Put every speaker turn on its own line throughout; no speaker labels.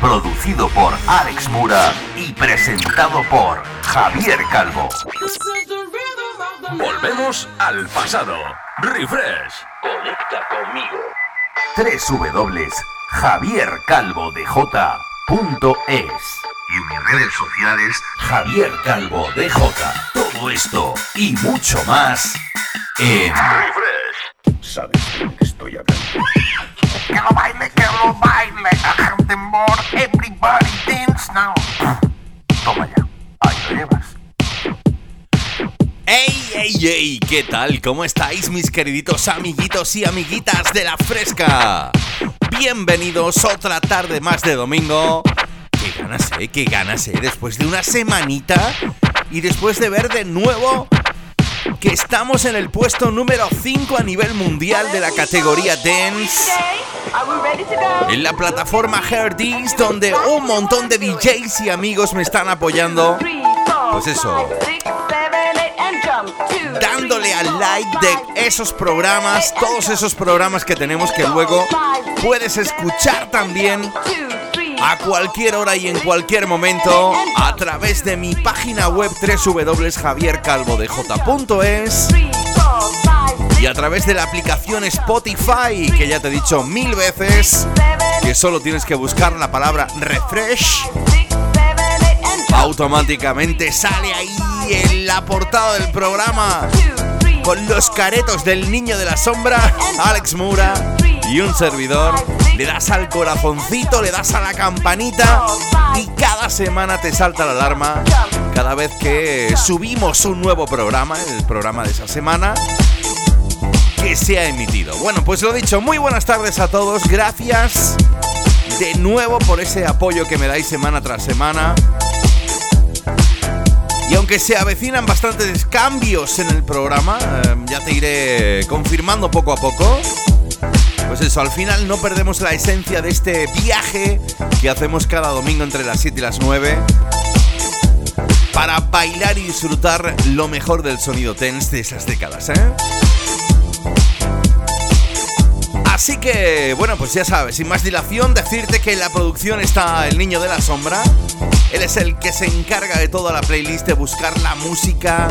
producido por Alex Mura y presentado por Javier Calvo. Volvemos al pasado. Refresh. Conecta conmigo. www.javiercalvodj.es y mis redes sociales Javier Calvo DJ. Todo esto y mucho más en Refresh. ¿Sabes de lo que estoy hablando?
Que lo baile, que lo baile. Temor, everybody dance now.
Toma ya. Ahí lo llevas.
¡Ey, ey, ey! ¿Qué tal? ¿Cómo estáis, mis queriditos amiguitos y amiguitas de la fresca? Bienvenidos otra tarde más de domingo. Qué ganas, eh, qué ganas, eh, después de una semanita y después de ver de nuevo que estamos en el puesto número 5 a nivel mundial de la categoría Dance. En la plataforma Herdis, donde un montón de DJs y amigos me están apoyando. Pues eso, dándole al like de esos programas, todos esos programas que tenemos que luego puedes escuchar también a cualquier hora y en cualquier momento a través de mi página web www.javiercalvodej.es y a través de la aplicación Spotify, que ya te he dicho mil veces que solo tienes que buscar la palabra refresh. Automáticamente sale ahí en la portada del programa con los caretos del niño de la sombra, Alex Mura y un servidor. Le das al corazoncito, le das a la campanita y cada semana te salta la alarma cada vez que subimos un nuevo programa, el programa de esa semana que se ha emitido. Bueno, pues lo dicho, muy buenas tardes a todos, gracias de nuevo por ese apoyo que me dais semana tras semana. Y aunque se avecinan bastantes cambios en el programa, eh, ya te iré confirmando poco a poco. Pues eso, al final no perdemos la esencia de este viaje que hacemos cada domingo entre las 7 y las 9 para bailar y disfrutar lo mejor del sonido tense de esas décadas, ¿eh? Así que, bueno, pues ya sabes, sin más dilación, decirte que en la producción está el niño de la sombra. Él es el que se encarga de toda la playlist, de buscar la música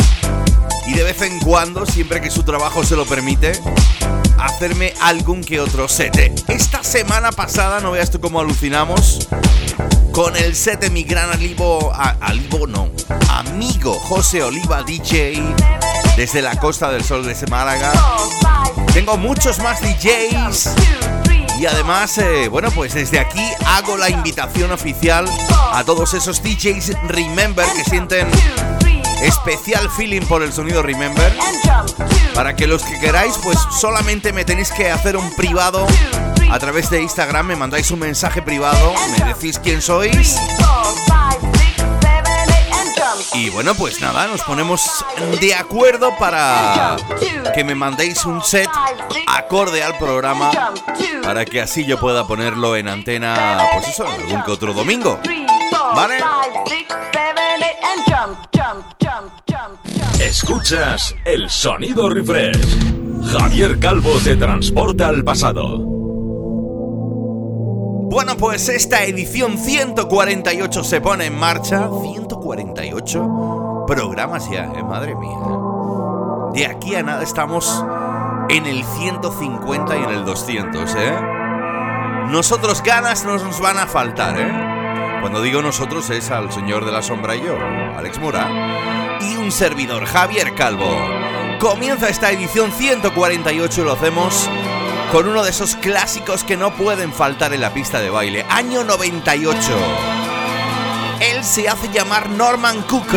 y de vez en cuando, siempre que su trabajo se lo permite, hacerme algún que otro set. Esta semana pasada, no veas tú cómo alucinamos, con el set de mi gran alivo, alivo no, amigo José Oliva DJ, desde la Costa del Sol de Málaga. Tengo muchos más DJs. Y además, eh, bueno, pues desde aquí hago la invitación oficial a todos esos DJs Remember que sienten especial feeling por el sonido Remember. Para que los que queráis, pues solamente me tenéis que hacer un privado a través de Instagram, me mandáis un mensaje privado, me decís quién sois. Y bueno, pues nada, nos ponemos de acuerdo para que me mandéis un set acorde al programa para que así yo pueda ponerlo en antena, pues eso, algún que otro domingo. ¿Vale?
Escuchas el sonido refresh. Javier Calvo te transporta al pasado.
Bueno, pues esta edición 148 se pone en marcha. 148 programas ya, eh, madre mía. De aquí a nada estamos en el 150 y en el 200, ¿eh? Nosotros ganas no nos van a faltar, ¿eh? Cuando digo nosotros es al señor de la sombra y yo, Alex Mura, y un servidor, Javier Calvo. Comienza esta edición 148 y lo hacemos con uno de esos clásicos que no pueden faltar en la pista de baile. Año 98. Él se hace llamar Norman Cook,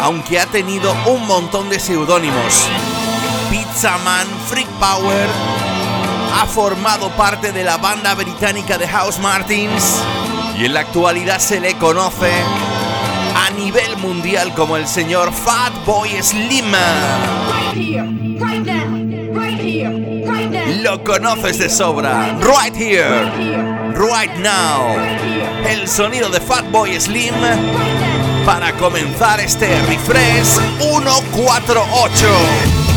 aunque ha tenido un montón de seudónimos. Pizza Man, Freak Power, ha formado parte de la banda británica de House Martins y en la actualidad se le conoce a nivel mundial como el señor Fatboy Slim. Lo conoces de sobra. Right here, right now. El sonido de Fatboy Slim para comenzar este refresh 148.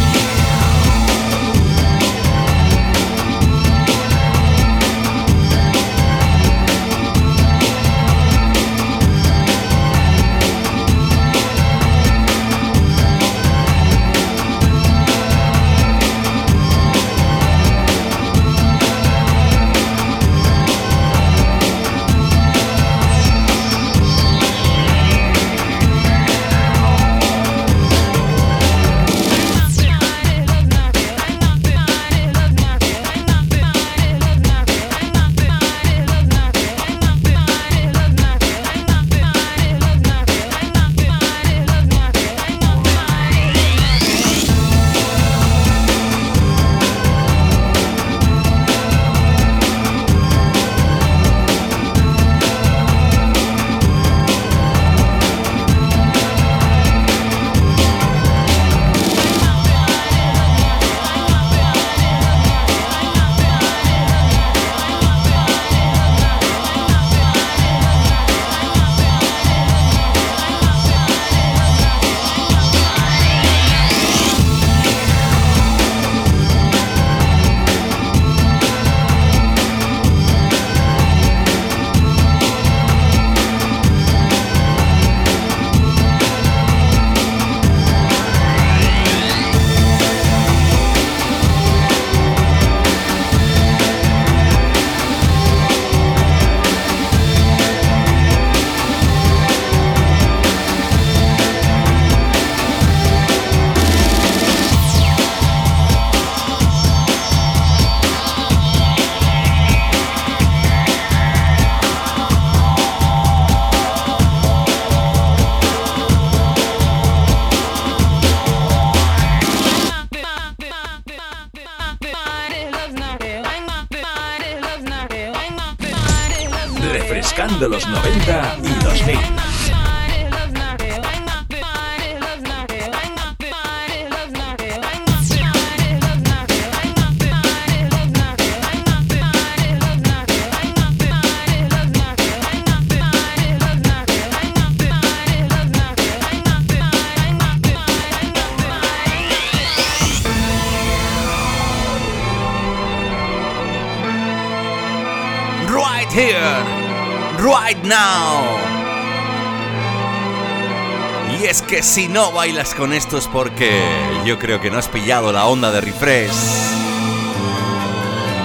Si no bailas con esto es porque yo creo que no has pillado la onda de refresh.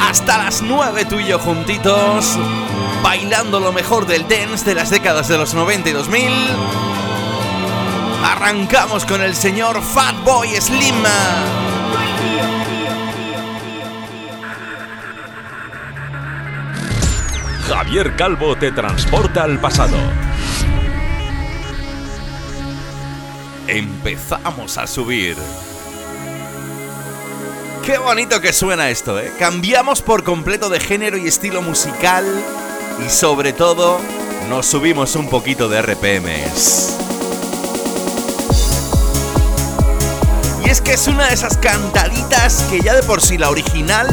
Hasta las 9 tú y yo juntitos, bailando lo mejor del dance de las décadas de los 90 y 2000. Arrancamos con el señor Fatboy Slim.
Javier Calvo te transporta al pasado
empezamos a subir. Qué bonito que suena esto, ¿eh? Cambiamos por completo de género y estilo musical y sobre todo nos subimos un poquito de RPMs. Y es que es una de esas cantaditas que ya de por sí la original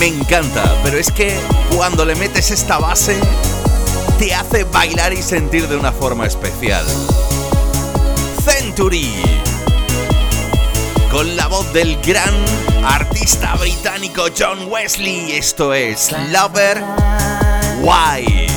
me encanta, pero es que cuando le metes esta base te hace bailar y sentir de una forma especial. Con la voz del gran artista británico John Wesley, esto es Lover Why.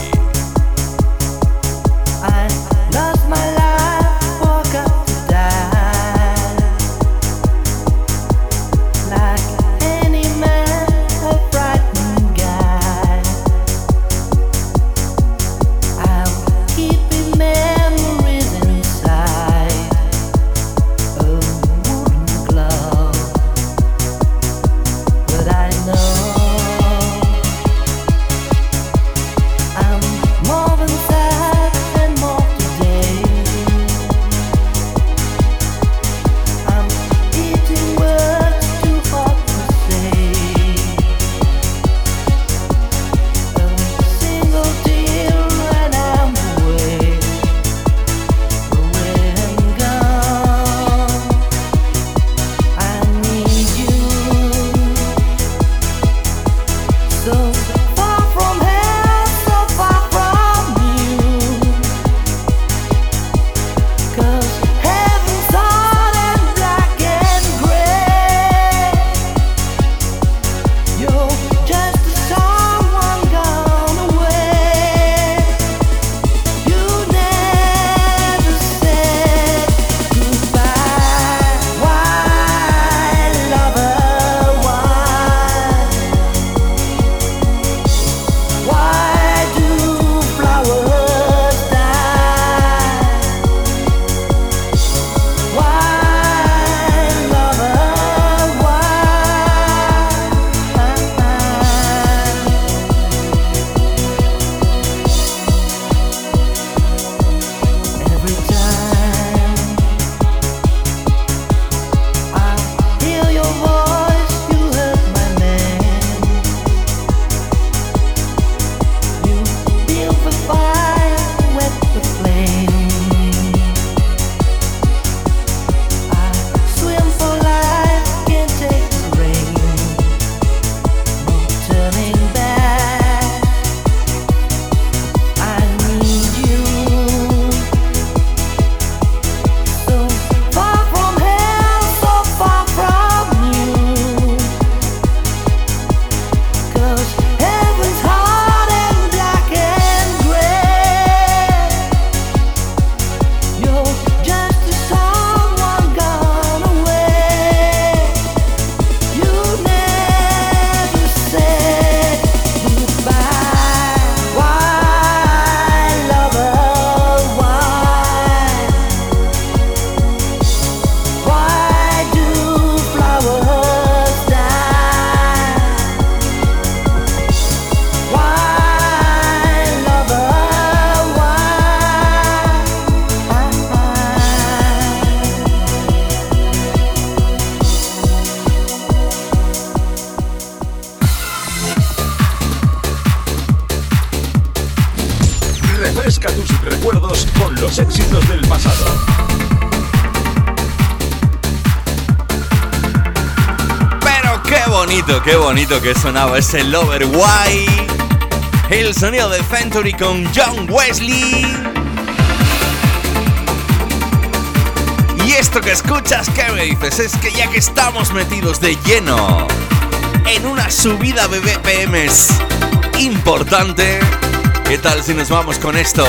Que sonaba ese Lover White. El sonido de Century con John Wesley. Y esto que escuchas, ¿qué me dices? Es que ya que estamos metidos de lleno en una subida de BPMs importante, ¿qué tal si nos vamos con esto?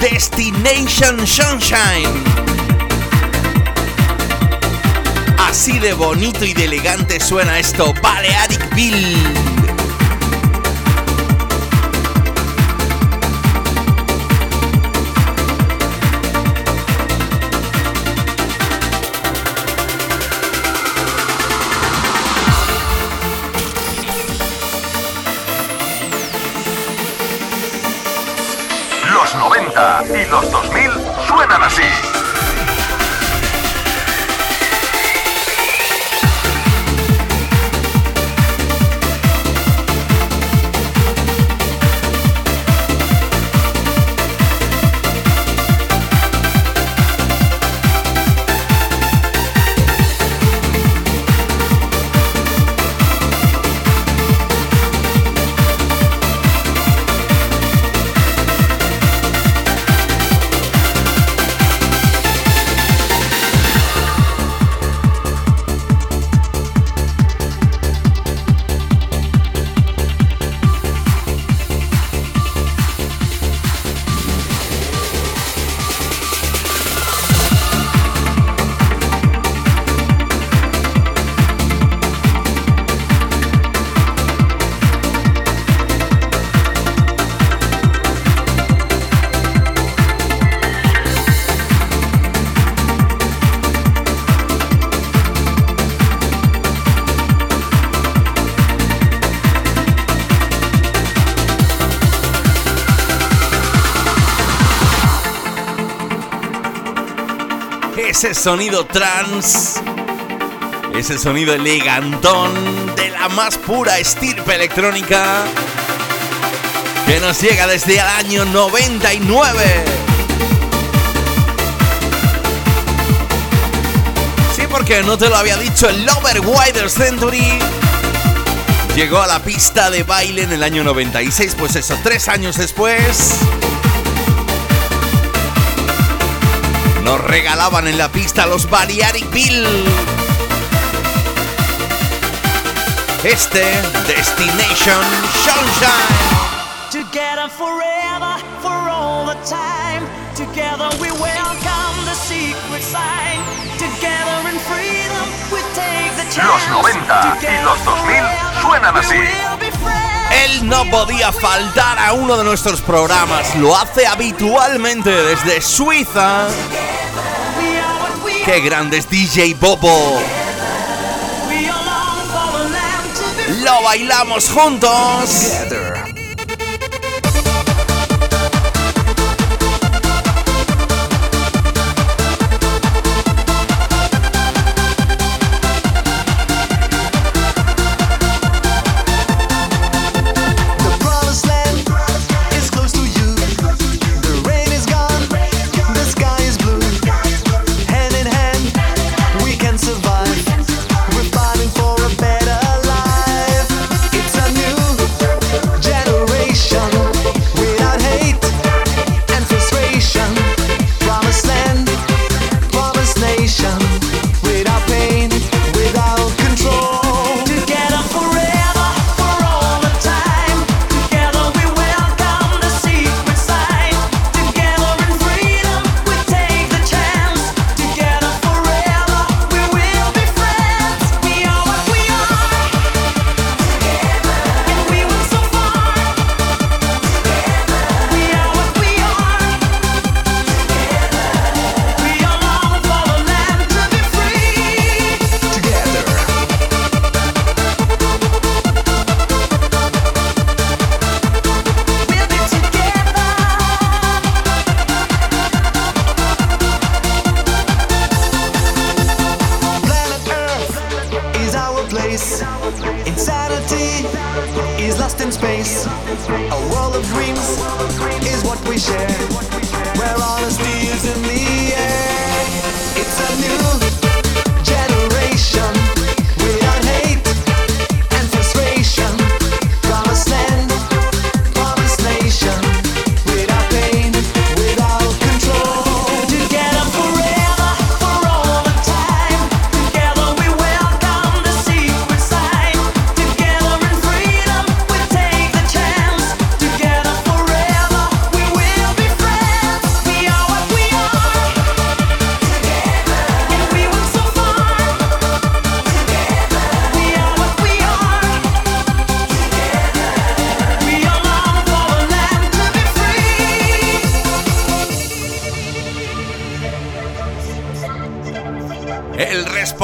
Destination Sunshine. Así de bonito y de elegante suena esto, Balearic Bill.
y los 2000 suenan así.
Ese sonido trans, ese sonido elegantón de la más pura estirpe electrónica que nos llega desde el año 99. Sí, porque no te lo había dicho, el Lover Wider Century llegó a la pista de baile en el año 96, pues eso, tres años después. Nos regalaban en la pista los Balearic Bill. Este Destination Sunshine. Together forever, for all the time. Together we welcome the secret sign. Together in freedom we take the chance.
Los 90 y los 2000 suenan así.
Él no podía faltar a uno de nuestros programas. Lo hace habitualmente desde Suiza. ¡Qué grande es DJ Bobo! Lo bailamos juntos.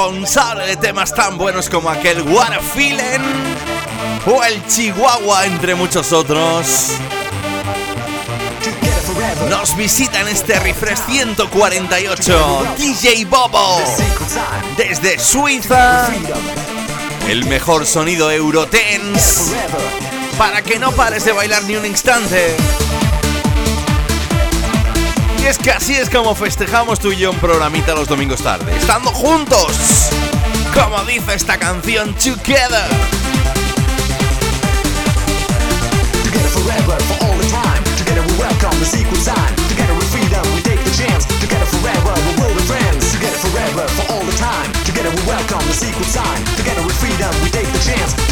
Responsable de temas tan buenos como aquel What Feeling o el Chihuahua, entre muchos otros. Nos visita en este refresh 148 DJ Bobo desde Suiza. El mejor sonido Eurotense para que no pares de bailar ni un instante. Es que así es como festejamos tú y yo un programita los domingos tarde, estando juntos, como dice esta canción Together. Together we welcome the. Together we take the chance.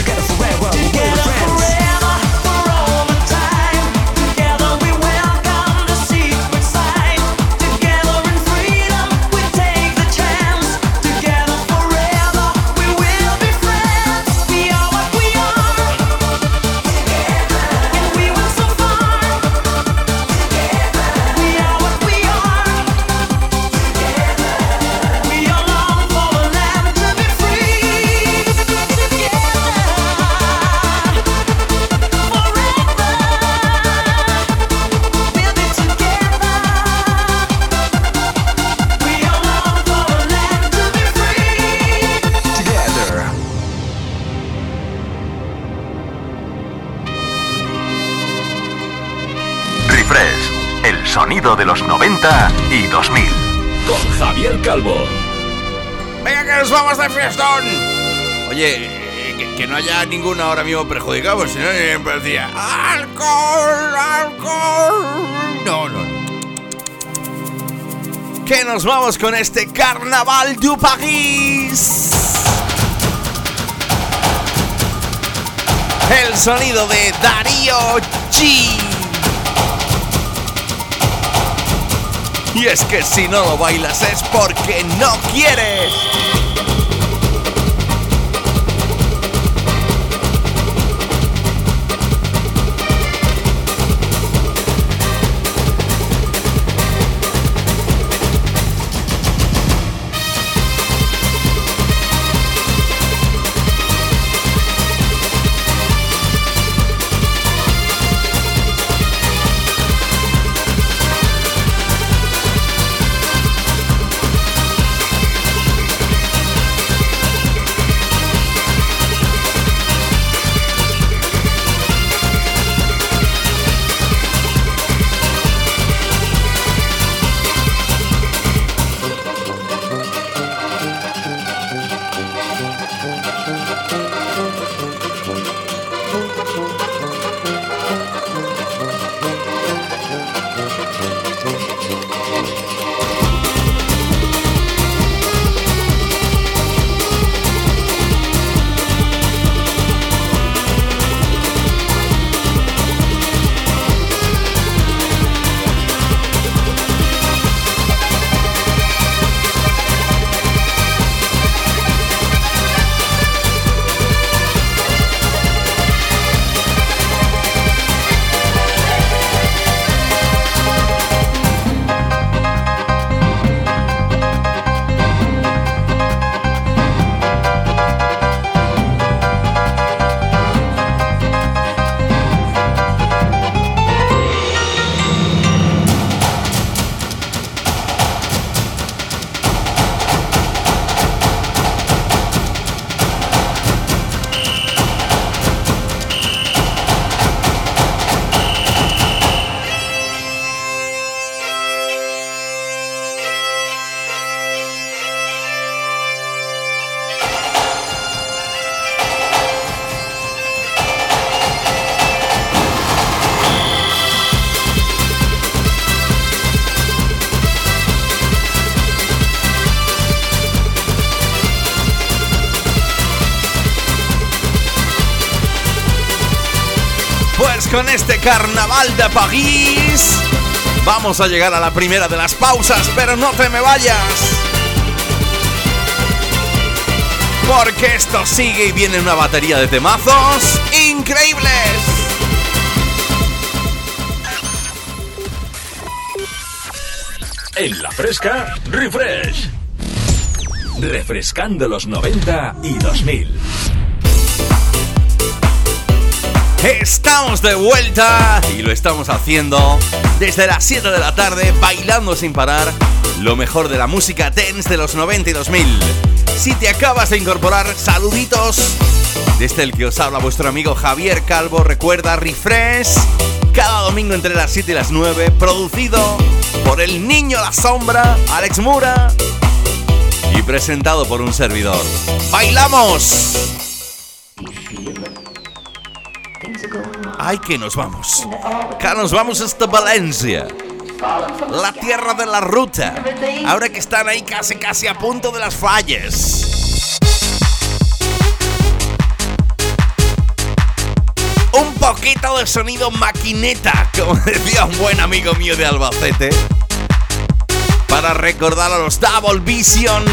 De los 90 y 2000.
Con Javier Calvo.
Venga que nos vamos de fiestón. Oye, eh, que, no haya ninguno ahora mismo perjudicado, si no siempre decía alcohol, alcohol. No, no, no. Que nos vamos con este Carnaval du Paris. El sonido de Darío G. Y es que si no lo bailas es porque no quieres. Con este carnaval de París vamos a llegar a la primera de las pausas, pero no te me vayas. Porque esto sigue y viene una batería de temazos increíbles.
En la fresca, refresh. Refrescando los 90 y 2000.
Estamos de vuelta y lo estamos haciendo desde las 7 de la tarde, bailando sin parar lo mejor de la música dance de los 90 y 2000. Si te acabas de incorporar, saluditos. Desde el que os habla vuestro amigo Javier Calvo, recuerda Refresh cada domingo entre las 7 y las 9, producido por el niño La Sombra, Alex Mura, y presentado por un servidor. ¡Bailamos! ¡Ay, que nos vamos! Que nos vamos hasta Valencia. La tierra de la ruta. Ahora que están ahí casi casi a punto de las fallas. Un poquito de sonido maquineta, como decía un buen amigo mío de Albacete. Para recordar a los Double Vision.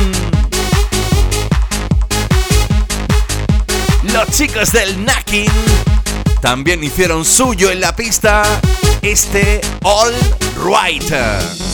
Los chicos del Nakin también hicieron suyo en la pista este All Right.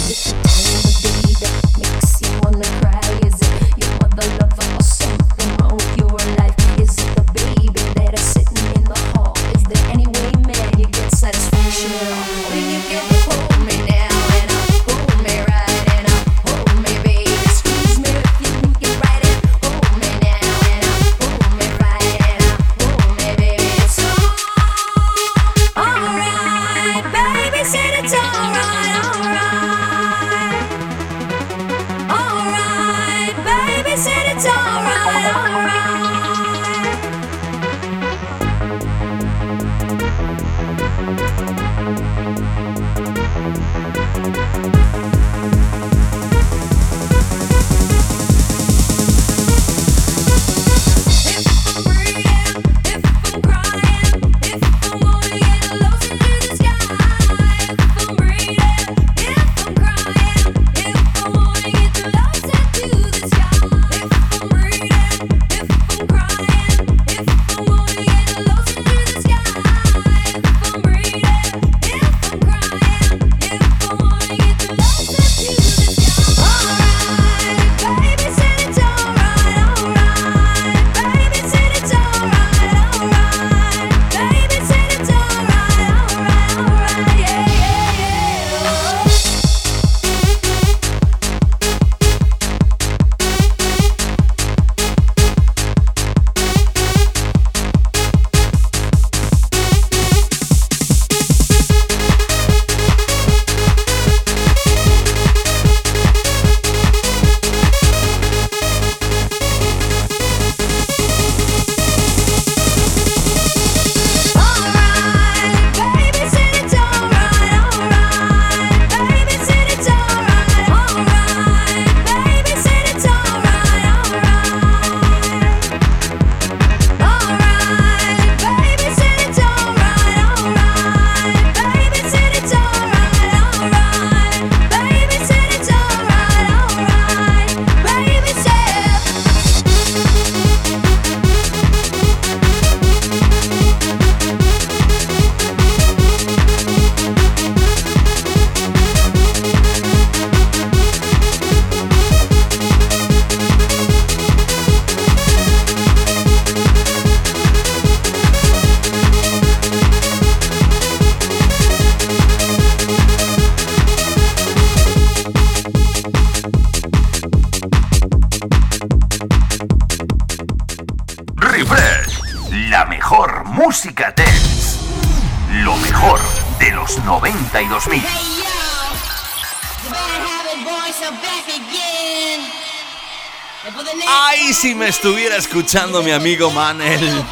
Estuviera escuchando mi amigo Manel.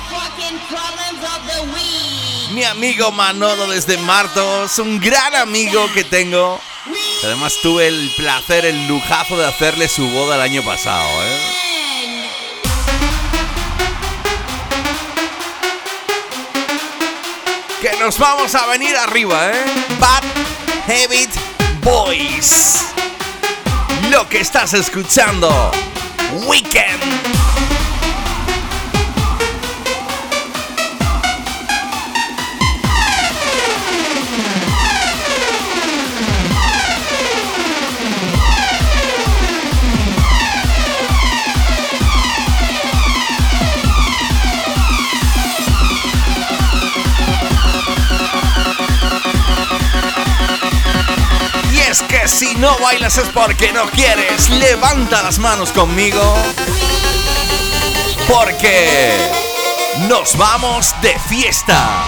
Mi amigo Manolo desde Martos, un gran amigo que tengo. Además tuve el placer, el lujazo de hacerle su boda el año pasado. ¿eh? Que nos vamos a venir arriba, ¿eh? Bad Habit Boys. Lo que estás escuchando, Weekend. Si no bailas es porque no quieres. Levanta las manos conmigo. Porque nos vamos de fiesta.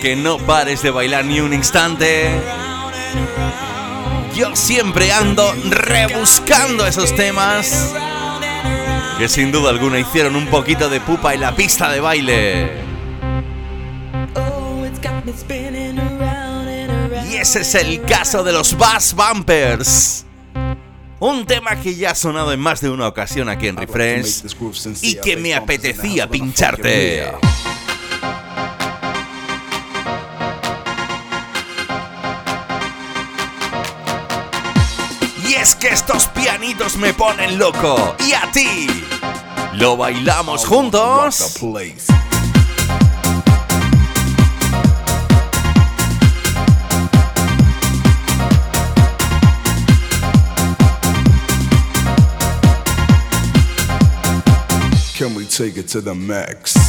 Que no pares de bailar ni un instante. Yo siempre ando rebuscando esos temas que sin duda alguna hicieron un poquito de pupa en la pista de baile. Y ese es el caso de los Bass Bumpers. Un tema que ya ha sonado en más de una ocasión aquí en Refresh y que me apetecía pincharte. Es que estos pianitos me ponen loco. ¿Y a ti? ¿Lo bailamos juntos?
Can we take it to the max?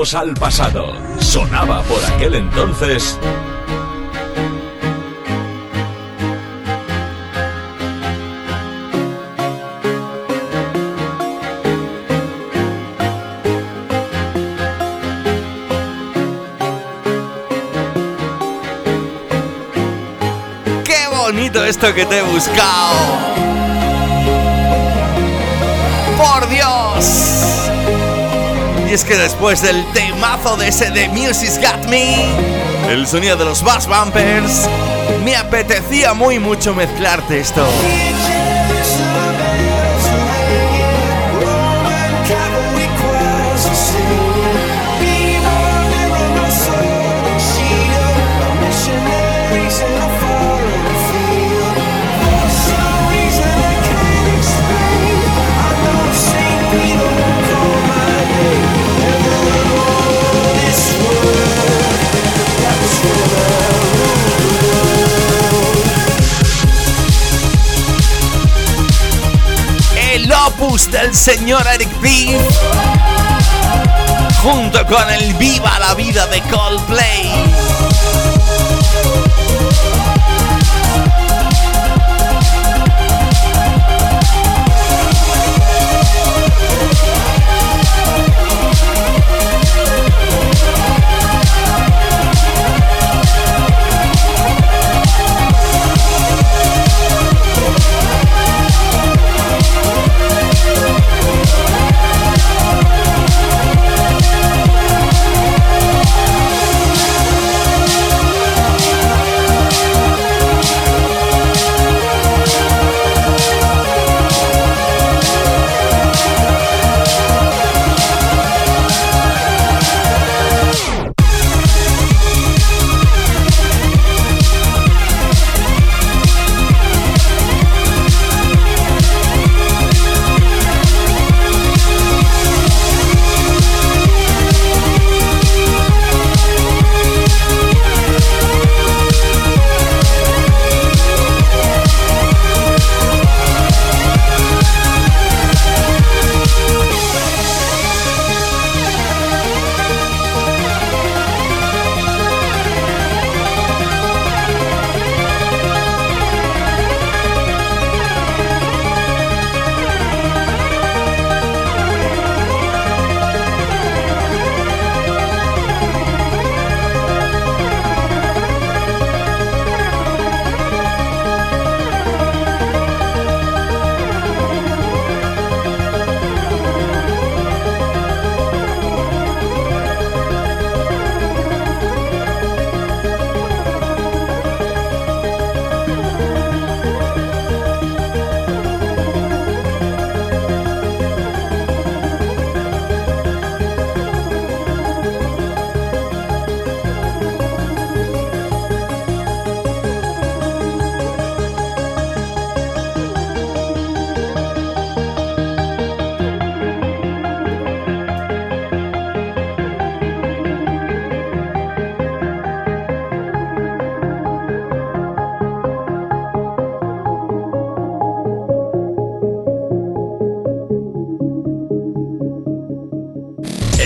Al pasado. Sonaba por aquel entonces.
¡Qué bonito esto que te he buscado! Y es que después del temazo de ese de Music's Got Me, el sonido de los bass bumpers, me apetecía muy mucho mezclarte esto. Del señor Eric B. Junto con el Viva la Vida de Coldplay.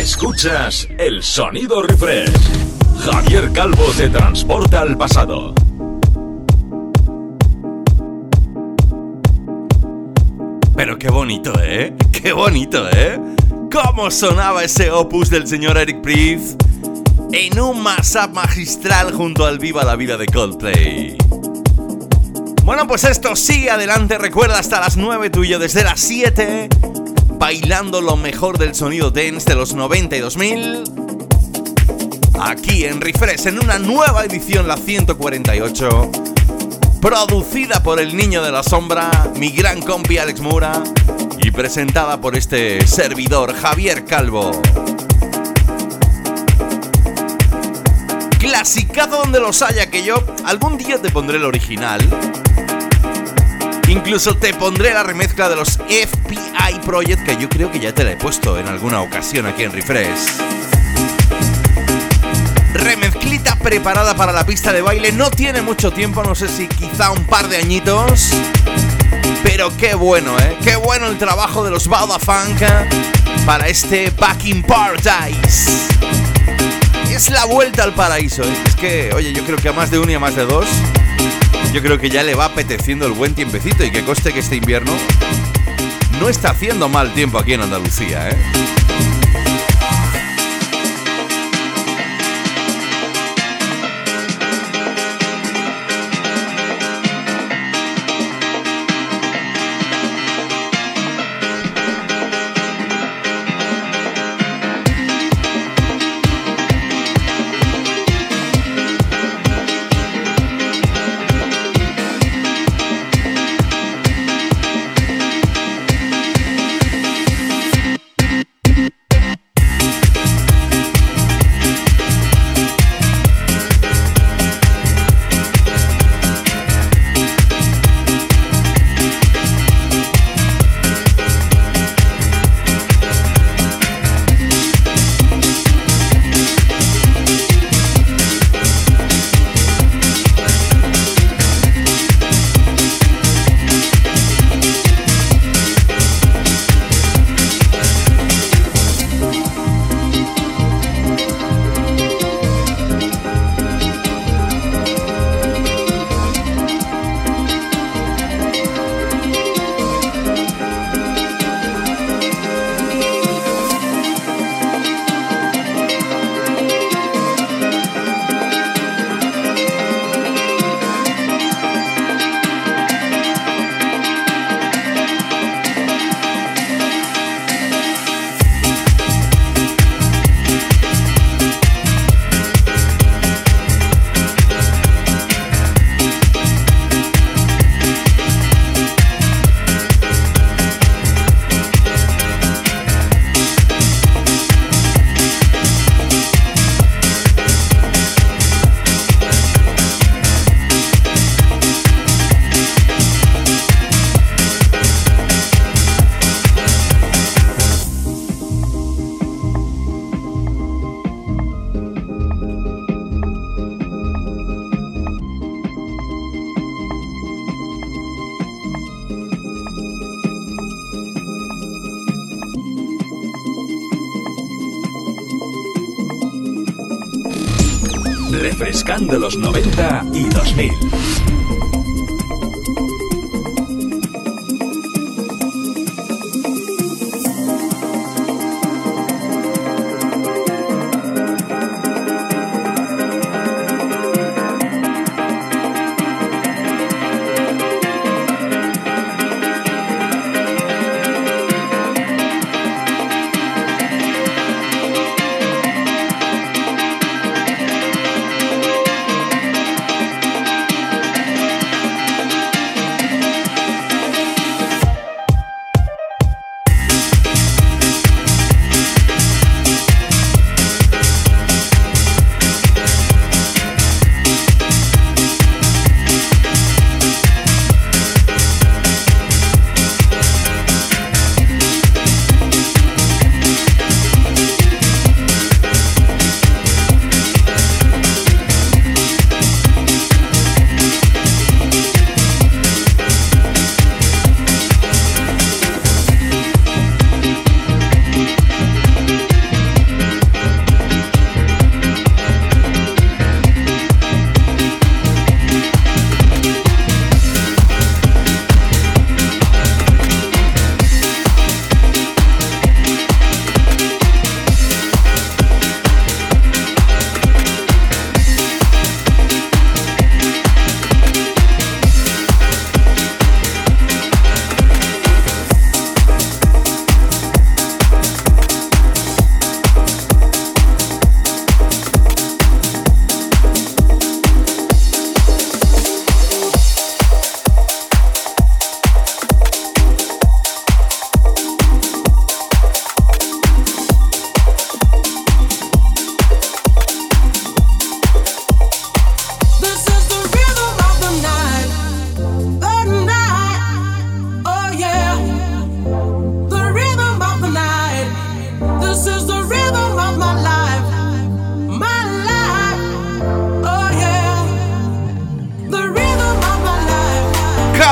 Escuchas el sonido refresh. Javier Calvo te transporta al pasado.
Pero qué bonito, ¿eh? Qué bonito, ¿eh? ¿Cómo sonaba ese opus del señor Eric Priest en un mashup magistral junto al Viva la Vida de Coldplay? Bueno, pues esto sigue adelante. Recuerda hasta las 9 tuyo, desde las 7, bailando lo mejor del sonido dance de los 92.000. Aquí en Refresh, en una nueva edición, la 148. Producida por el niño de la sombra, mi gran compi Alex Mura. Y presentada por este servidor, Javier Calvo. Clasicazo donde los haya, que yo algún día te pondré el original Incluso te pondré la remezcla de los FBI Project, que yo creo que ya te la he puesto en alguna ocasión aquí en Refresh. Remezclita preparada para la pista de baile, no tiene mucho tiempo, no sé si quizá un par de añitos. Pero qué bueno, ¿eh? Qué bueno el trabajo de los Bauda Funk para este Back in Paradise. Es la vuelta al paraíso, ¿eh? Es que, oye, yo creo que a más de uno y a más de dos yo creo que ya le va apeteciendo el buen tiempecito y que coste que este invierno no está haciendo mal tiempo aquí en Andalucía, ¿eh?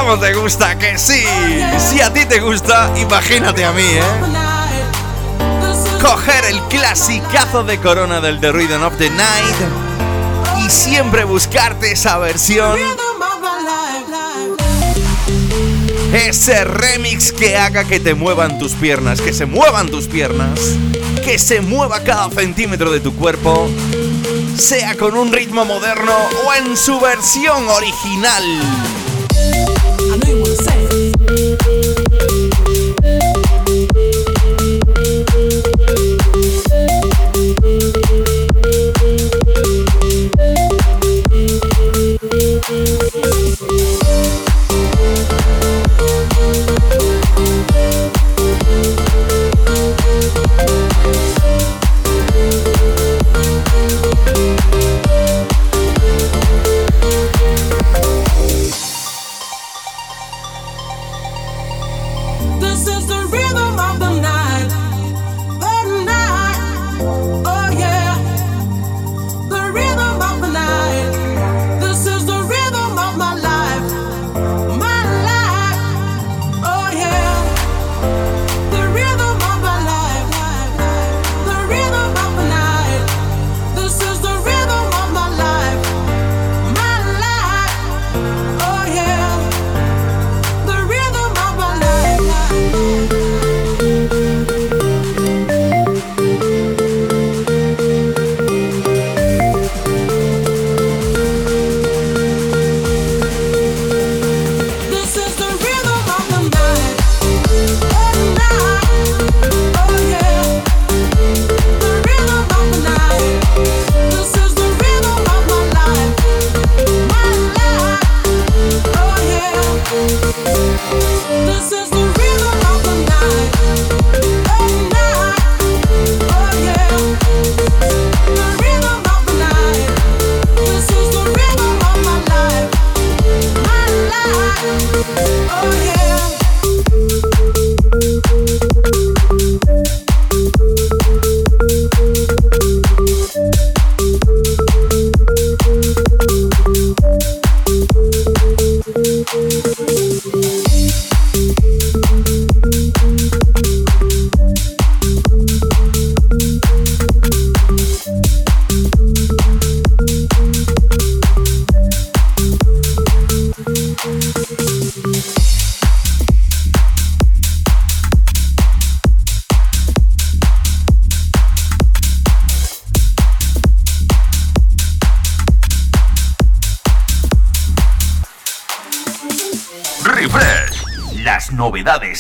Cómo te gusta, que sí. Si a ti te gusta, imagínate a mí, ¿eh? Coger el clasicazo de Corona del The Rhythm of the Night y siempre buscarte esa versión. Ese remix que haga que te muevan tus piernas, que se muevan tus piernas, que se mueva cada centímetro de tu cuerpo, sea con un ritmo moderno o en su versión original.
I know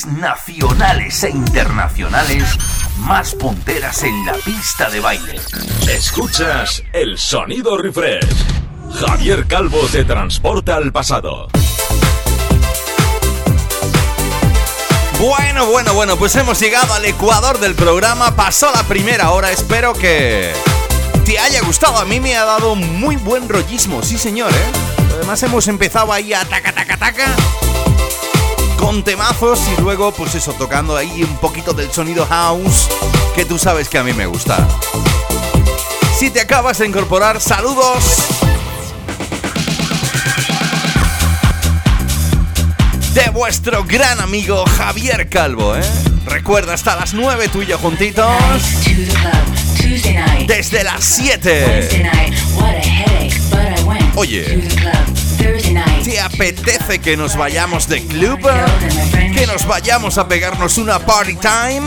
nacionales e internacionales más punteras en la pista de baile.
Escuchas el sonido refresh. Javier Calvo te transporta al pasado.
Bueno, bueno, bueno, pues hemos llegado al ecuador del programa. Pasó la primera hora, espero que te haya gustado. A mí me ha dado muy buen rollismo, sí señor, ¿eh? Además hemos empezado ahí a taca, taca, taca con temazos y luego, pues eso, tocando ahí un poquito del sonido house que tú sabes que a mí me gusta. Si te acabas de incorporar, saludos. De vuestro gran amigo Javier Calvo, ¿eh? Recuerda, hasta las 9 tú y yo juntitos. Desde las 7. Oye. ¿Te apetece que nos vayamos de club? ¿Que nos vayamos a pegarnos una party time?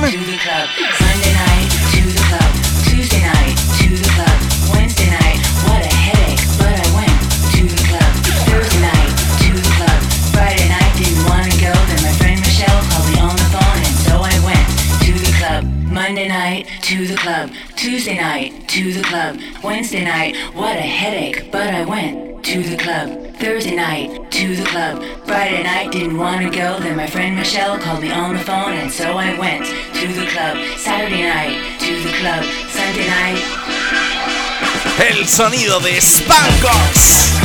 Monday night to the club, Tuesday night to the club, Wednesday night, what a headache, but I went to the club. Thursday night, to the club. Friday night, didn't want to go. Then my friend Michelle called me on the phone, and so I went to the club. Saturday night, to the club. Sunday night.
El sonido de Spankos.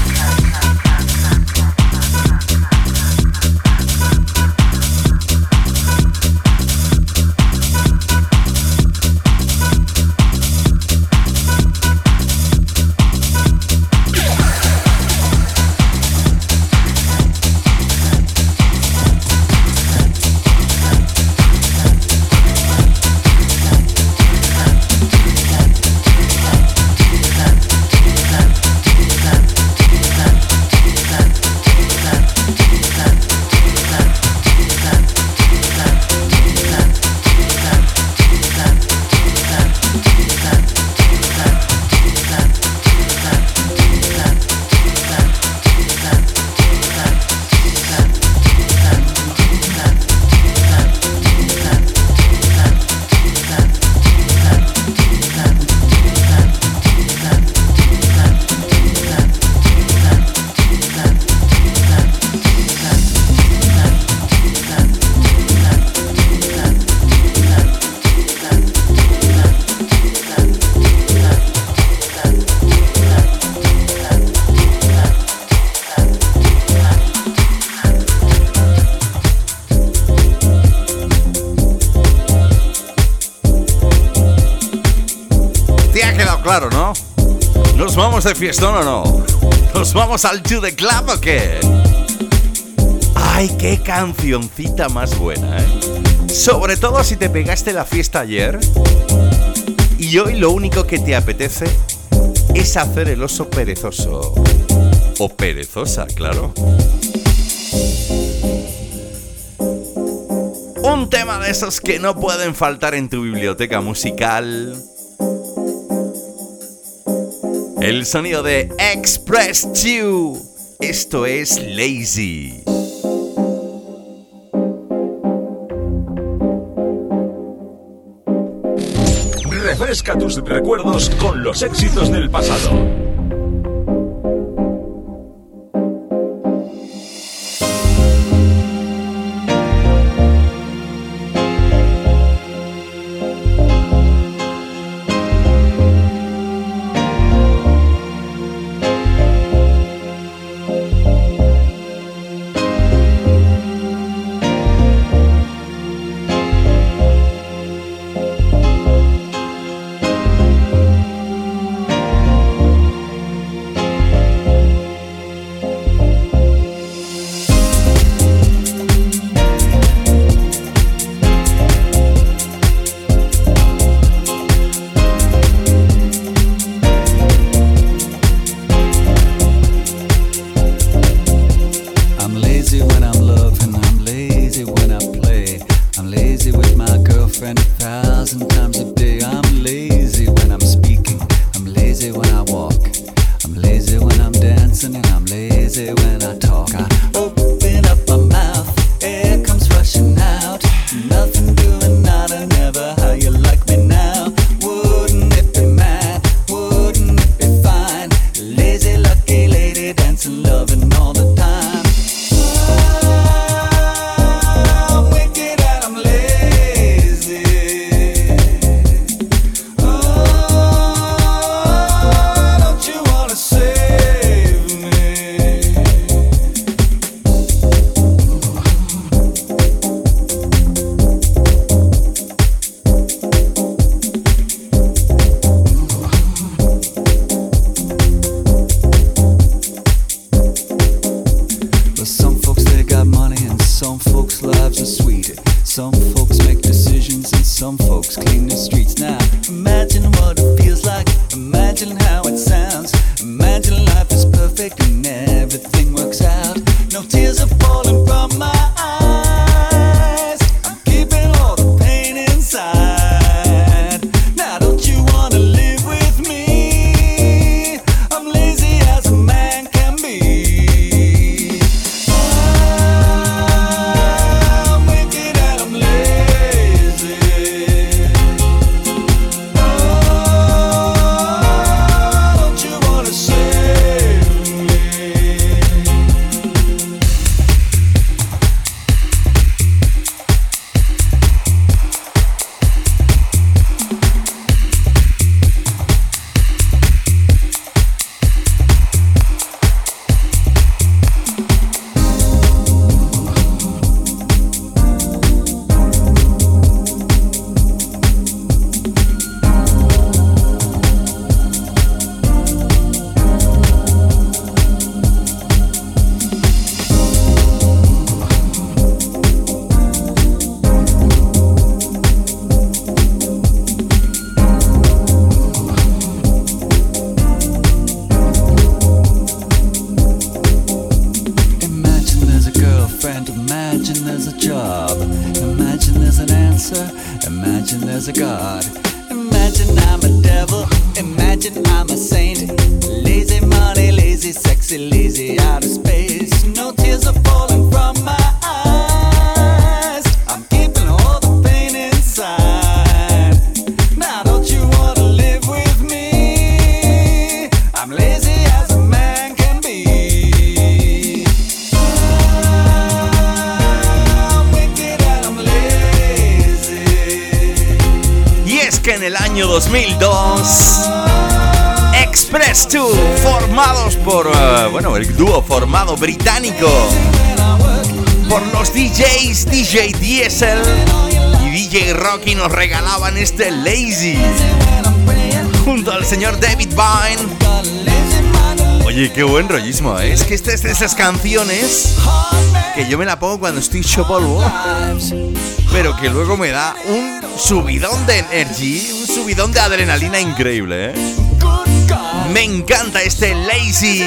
fiestón o no? ¿Nos vamos al To The Club o qué? ¡Ay, qué cancioncita más buena, eh! Sobre todo si te pegaste la fiesta ayer y hoy lo único que te apetece es hacer el oso perezoso. O perezosa, claro. Un tema de esos que no pueden faltar en tu biblioteca musical el sonido de Express 2. Esto es Lazy.
Refresca tus recuerdos con los éxitos del pasado.
Nos regalaban este Lazy junto al señor David Vine. Oye, qué buen rollismo, ¿eh? es que esta es de esas canciones que yo me la pongo cuando estoy hecho polvo, pero que luego me da un subidón de energy, un subidón de adrenalina increíble, ¿eh? Me encanta este Lazy.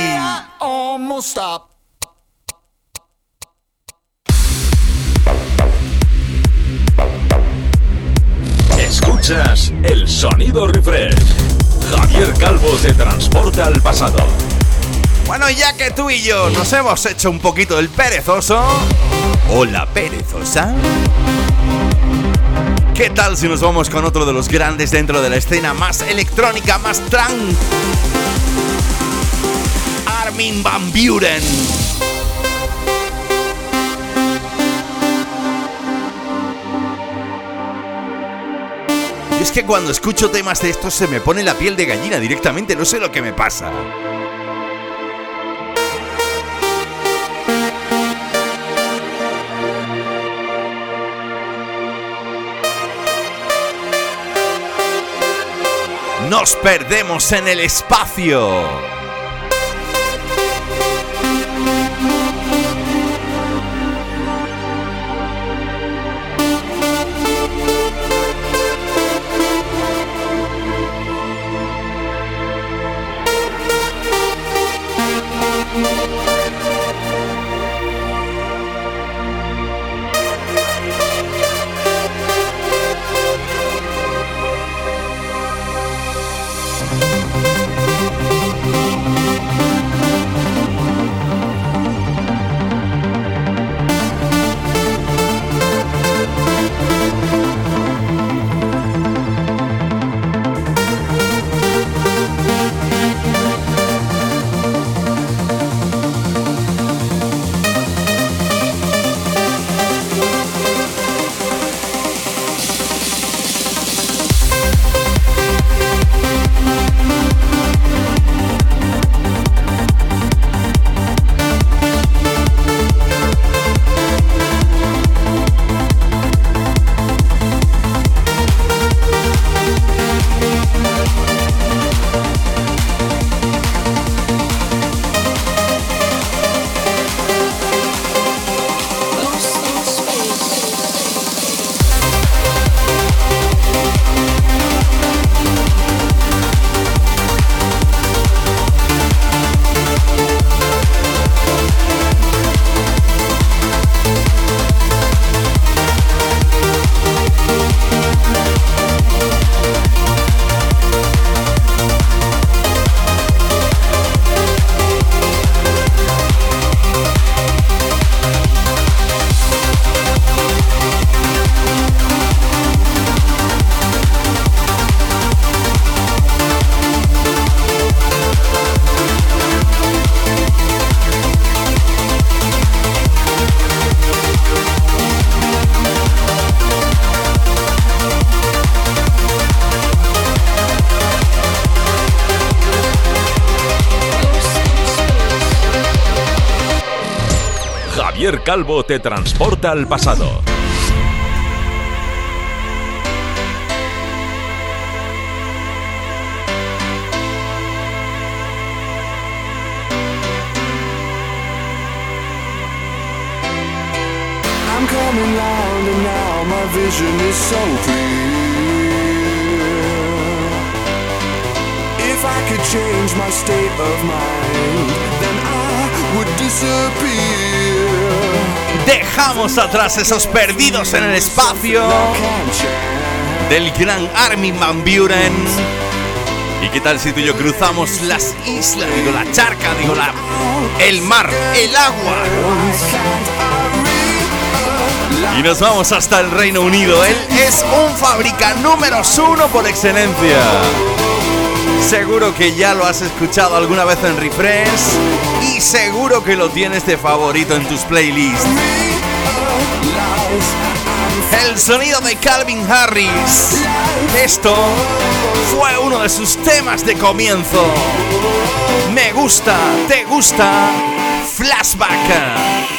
Escuchas el sonido refresh. Javier Calvo te transporta al pasado.
Bueno, ya que tú y yo nos hemos hecho un poquito el perezoso, o la perezosa, ¿qué tal si nos vamos con otro de los grandes dentro de la escena más electrónica, más tran? Armin Van Buren. Es que cuando escucho temas de estos se me pone la piel de gallina directamente, no sé lo que me pasa. Nos perdemos en el espacio.
Javier Calvo te transporta al pasado.
I'm coming round and now my vision is so clear. If I could change my state of mind, then I would disappear.
Dejamos atrás esos perdidos en el espacio. Del gran Armin Van Buren. ¿Y qué tal si tú y yo cruzamos las islas, digo la charca, digo la el mar, el agua? Y nos vamos hasta el Reino Unido. Él es un fábrica número uno por excelencia. Seguro que ya lo has escuchado alguna vez en Refresh y seguro que lo tienes de favorito en tus playlists. El sonido de Calvin Harris. Esto fue uno de sus temas de comienzo. Me gusta, te gusta, flashback.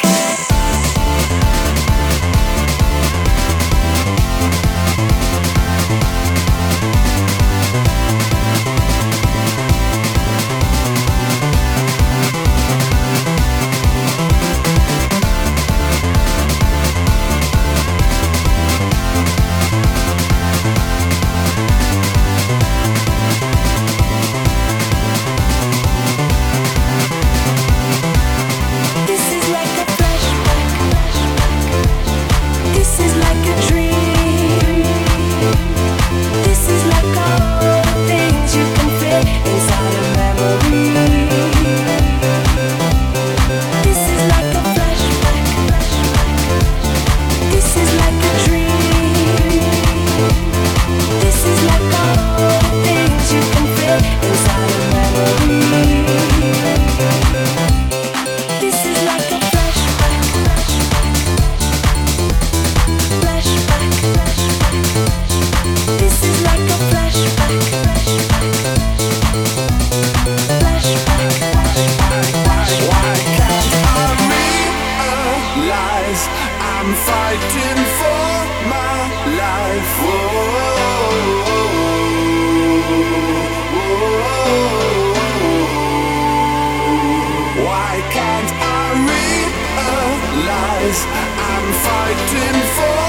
I'm fighting for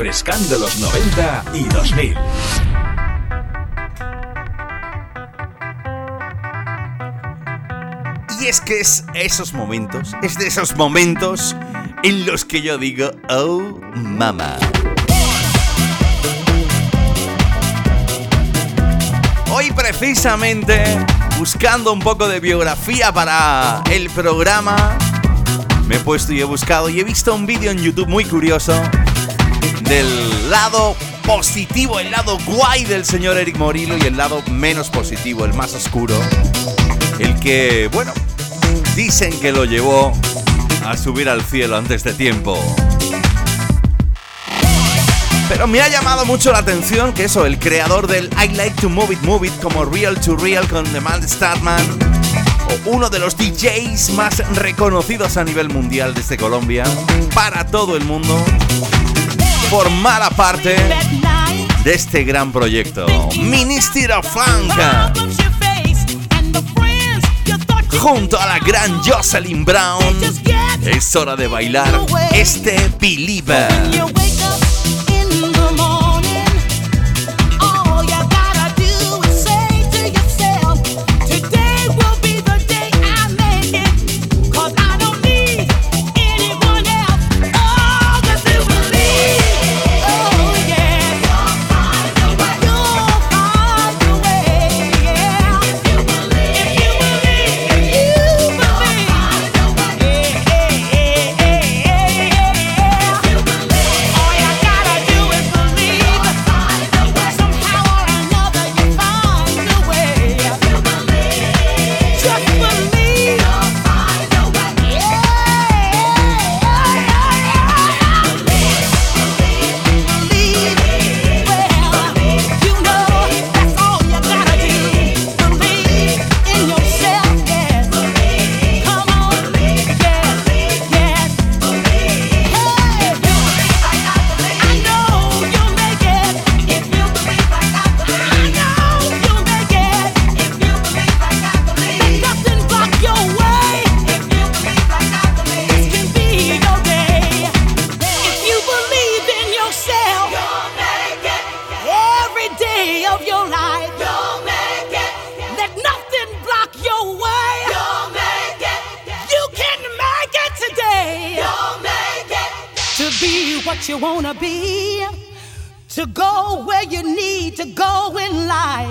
de los 90 y 2000.
Y es que es esos momentos, es de esos momentos en los que yo digo, oh mama. Hoy precisamente, buscando un poco de biografía para el programa, me he puesto y he buscado y he visto un vídeo en YouTube muy curioso del lado positivo, el lado guay del señor Eric Morillo y el lado menos positivo, el más oscuro. El que, bueno, dicen que lo llevó a subir al cielo antes de tiempo. Pero me ha llamado mucho la atención que eso, el creador del I Like to Move It, Move It como Real to Real con Demand Startman, o uno de los DJs más reconocidos a nivel mundial desde Colombia, para todo el mundo, formara parte de este gran proyecto, Ministry of Funk. Junto a la gran Jocelyn Brown, es hora de bailar este Believer.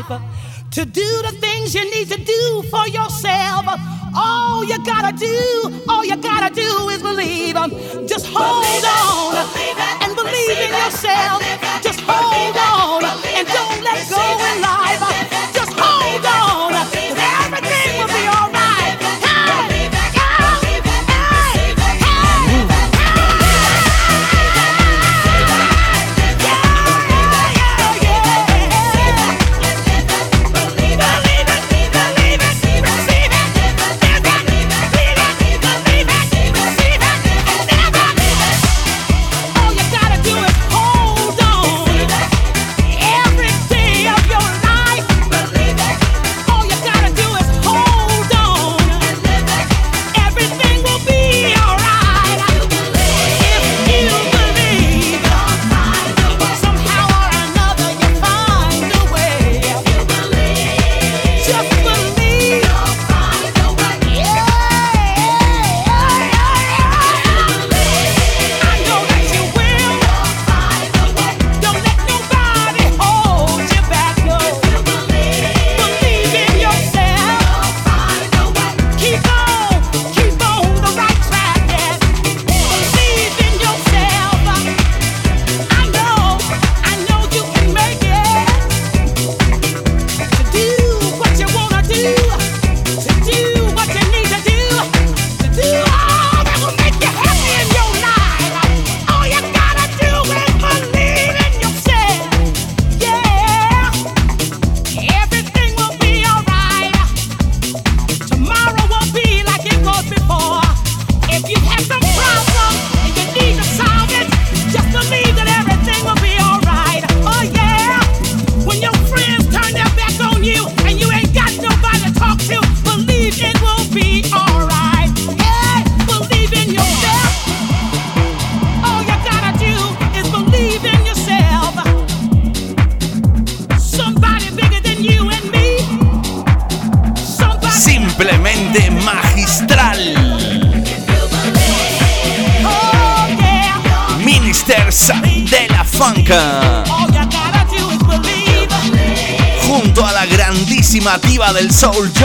Life, to do the things you need to do for yourself. All you gotta do, all you gotta do is believe. Just hold on it, believe it, and believe in yourself. Just hold on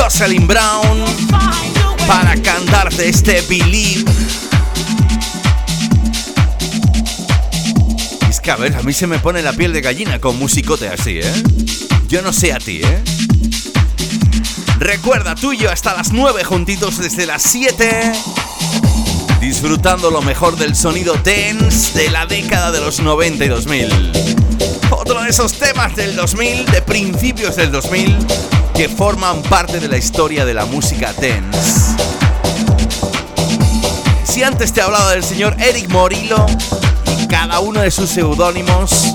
Jocelyn Brown para cantarte este Believe. Es que a ver, a mí se me pone la piel de gallina con musicote así, ¿eh? Yo no sé a ti, ¿eh? Recuerda, tú y yo hasta las 9 juntitos desde las 7. Disfrutando lo mejor del sonido dance de la década de los 90 y 2000. Otro de esos temas del 2000, de principios del 2000, que forman parte de la historia de la música dance. Si antes te he hablado del señor Eric Morillo y cada uno de sus seudónimos,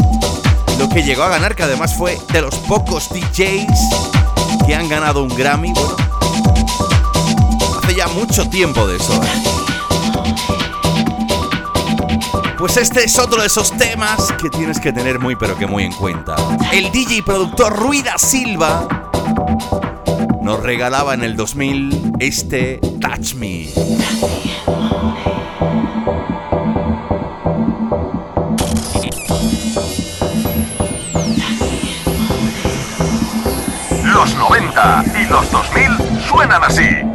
lo que llegó a ganar, que además fue de los pocos DJs que han ganado un Grammy, hace ya mucho tiempo de eso. ¿eh? Pues este es otro de esos temas que tienes que tener muy pero que muy en cuenta. El DJ y productor Ruida Silva nos regalaba en el 2000 este Touch Me.
Los 90 y los 2000 suenan así.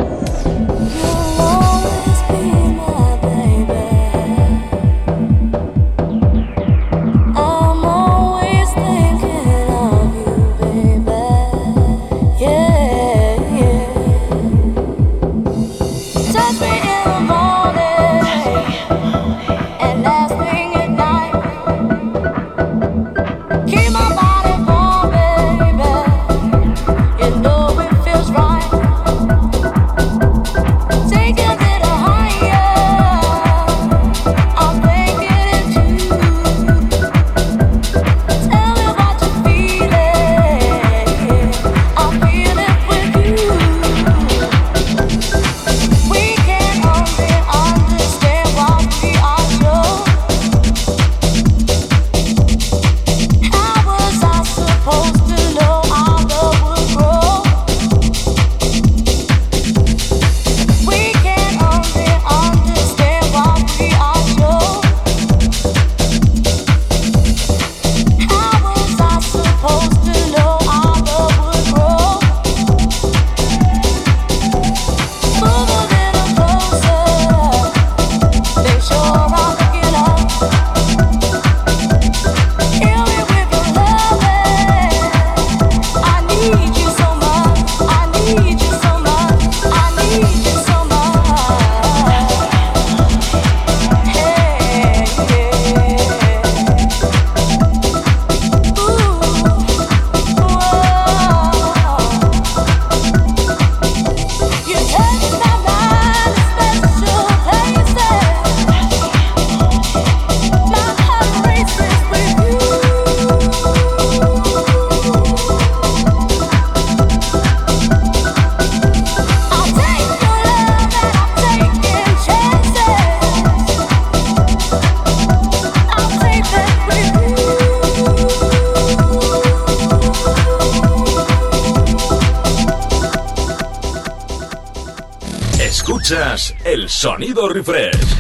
Sonido Refresh.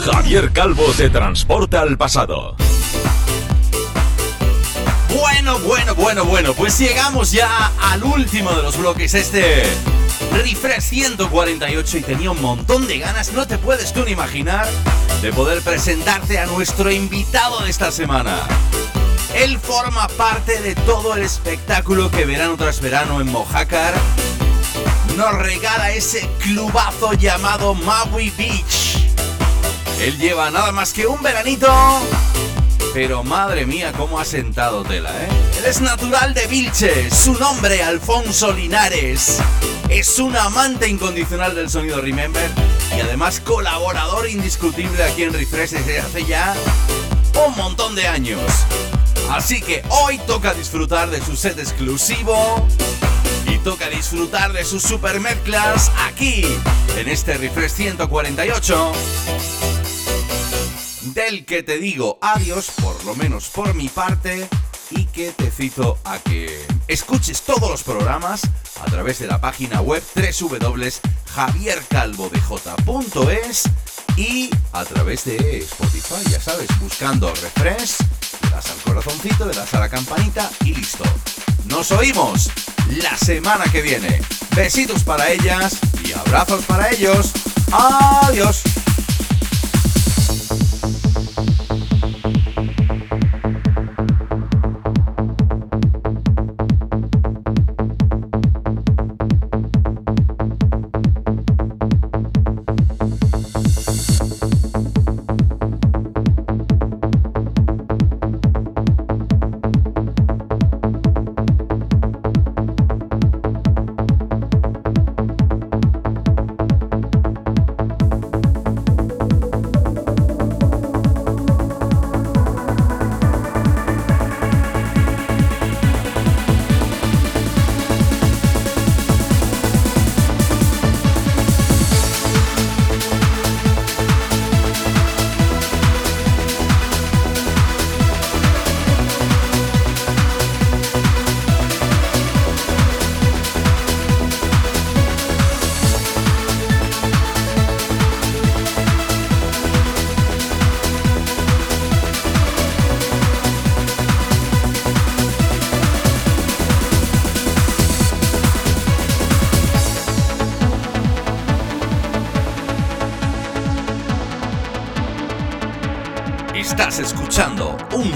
Javier Calvo te transporta al pasado.
Bueno, bueno, bueno, bueno, pues llegamos ya al último de los bloques, este Refresh 148 y tenía un montón de ganas, no te puedes tú ni imaginar, de poder presentarte a nuestro invitado de esta semana. Él forma parte de todo el espectáculo que verano tras verano en Mojácar nos regala ese clubazo llamado Maui Beach. Él lleva nada más que un veranito, pero madre mía, cómo ha sentado tela, ¿eh? Él es natural de Vilche, su nombre Alfonso Linares. Es un amante incondicional del sonido Remember y además colaborador indiscutible aquí en Refresh desde hace ya un montón de años. Así que hoy toca disfrutar de su set exclusivo y toca disfrutar de sus super mezclas aquí en este Refresh 148 del que te digo adiós, por lo menos por mi parte, y que te cito a que escuches todos los programas a través de la página web www.javiercalvodej.es y a través de Spotify, ya sabes, buscando Refresh, le das al corazoncito, le das a la campanita y listo. Nos oímos la semana que viene. Besitos para ellas y abrazos para ellos. Adiós.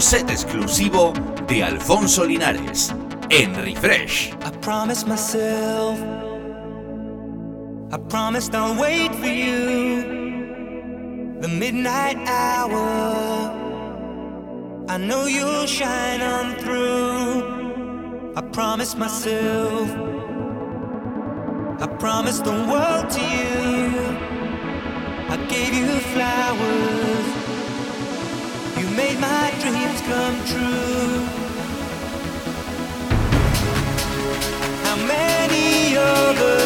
Set exclusivo de Alfonso Linares en Refresh.
I promise myself, I promise I'll wait for you. The midnight hour, I know you'll shine on through. I promise myself, I promise the world to you. I gave you flowers made my dreams come true. How many us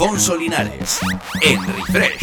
Alfonso Linares en Refresh.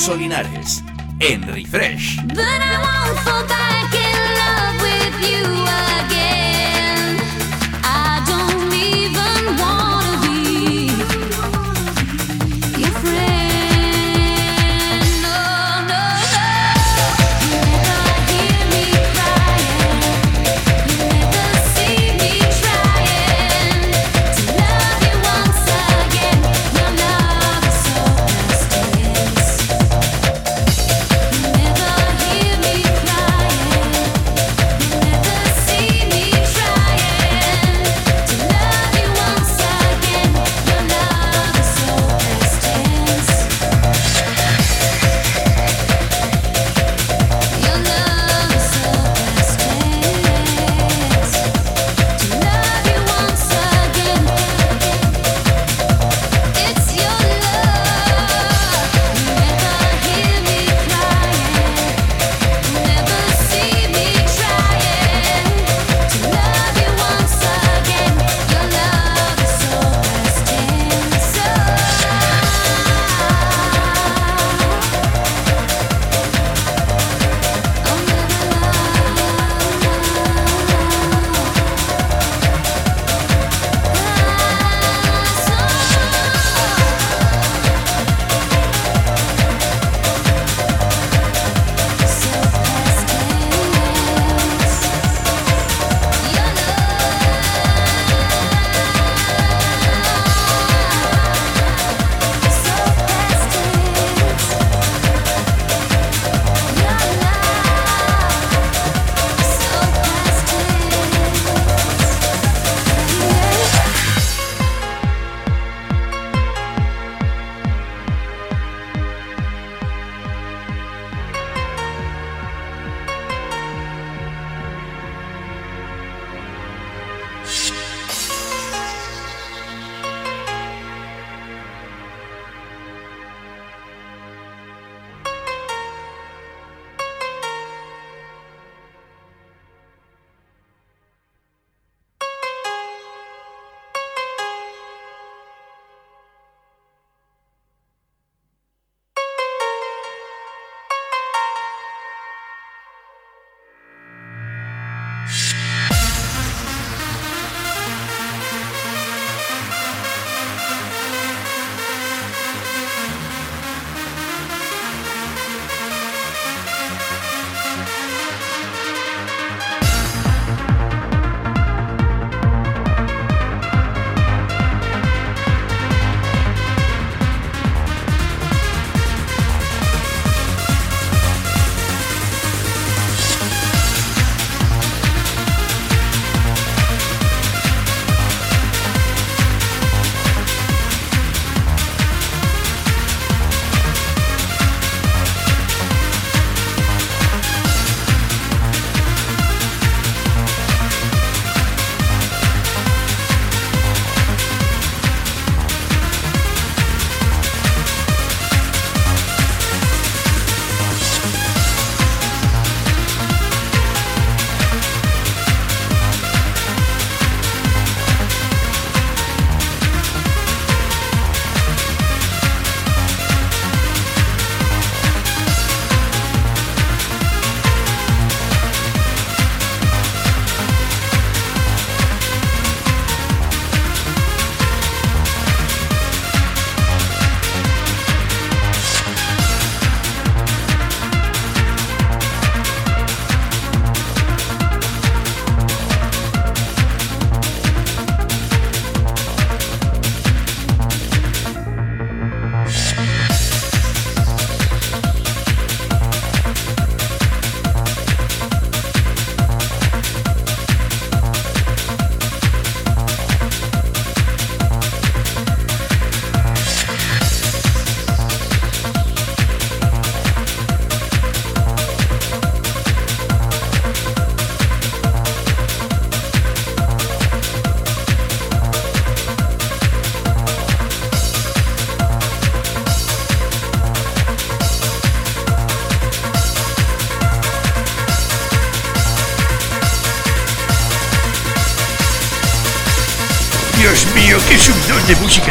Alfonso Linares en Refresh.